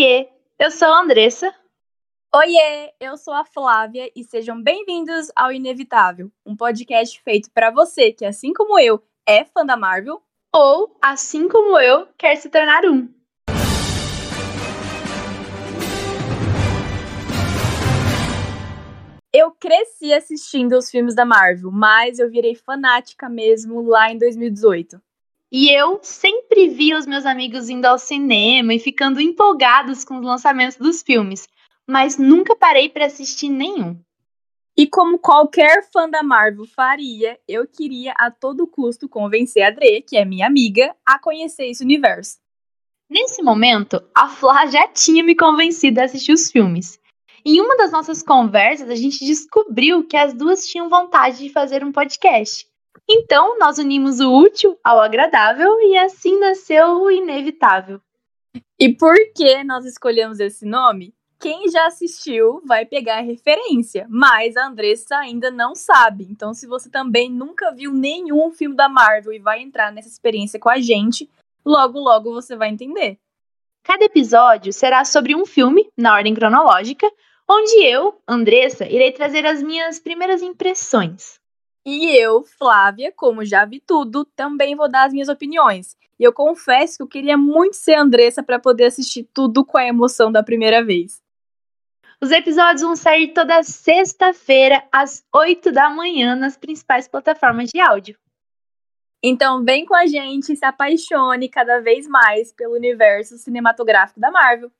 Oiê, eu sou a Andressa. Oiê, eu sou a Flávia e sejam bem-vindos ao Inevitável, um podcast feito para você que, assim como eu, é fã da Marvel ou, assim como eu, quer se tornar um. Eu cresci assistindo os filmes da Marvel, mas eu virei fanática mesmo lá em 2018. E eu sempre via os meus amigos indo ao cinema e ficando empolgados com os lançamentos dos filmes, mas nunca parei para assistir nenhum. E como qualquer fã da Marvel faria, eu queria a todo custo convencer a Dre, que é minha amiga, a conhecer esse universo. Nesse momento, a Flá já tinha me convencido a assistir os filmes. Em uma das nossas conversas, a gente descobriu que as duas tinham vontade de fazer um podcast. Então, nós unimos o útil ao agradável e assim nasceu o inevitável. E por que nós escolhemos esse nome? Quem já assistiu vai pegar a referência, mas a Andressa ainda não sabe. Então, se você também nunca viu nenhum filme da Marvel e vai entrar nessa experiência com a gente, logo logo você vai entender. Cada episódio será sobre um filme, na ordem cronológica, onde eu, Andressa, irei trazer as minhas primeiras impressões. E eu, Flávia, como já vi tudo, também vou dar as minhas opiniões. E eu confesso que eu queria muito ser Andressa para poder assistir tudo com a emoção da primeira vez. Os episódios vão sair toda sexta-feira, às 8 da manhã, nas principais plataformas de áudio. Então vem com a gente e se apaixone cada vez mais pelo universo cinematográfico da Marvel.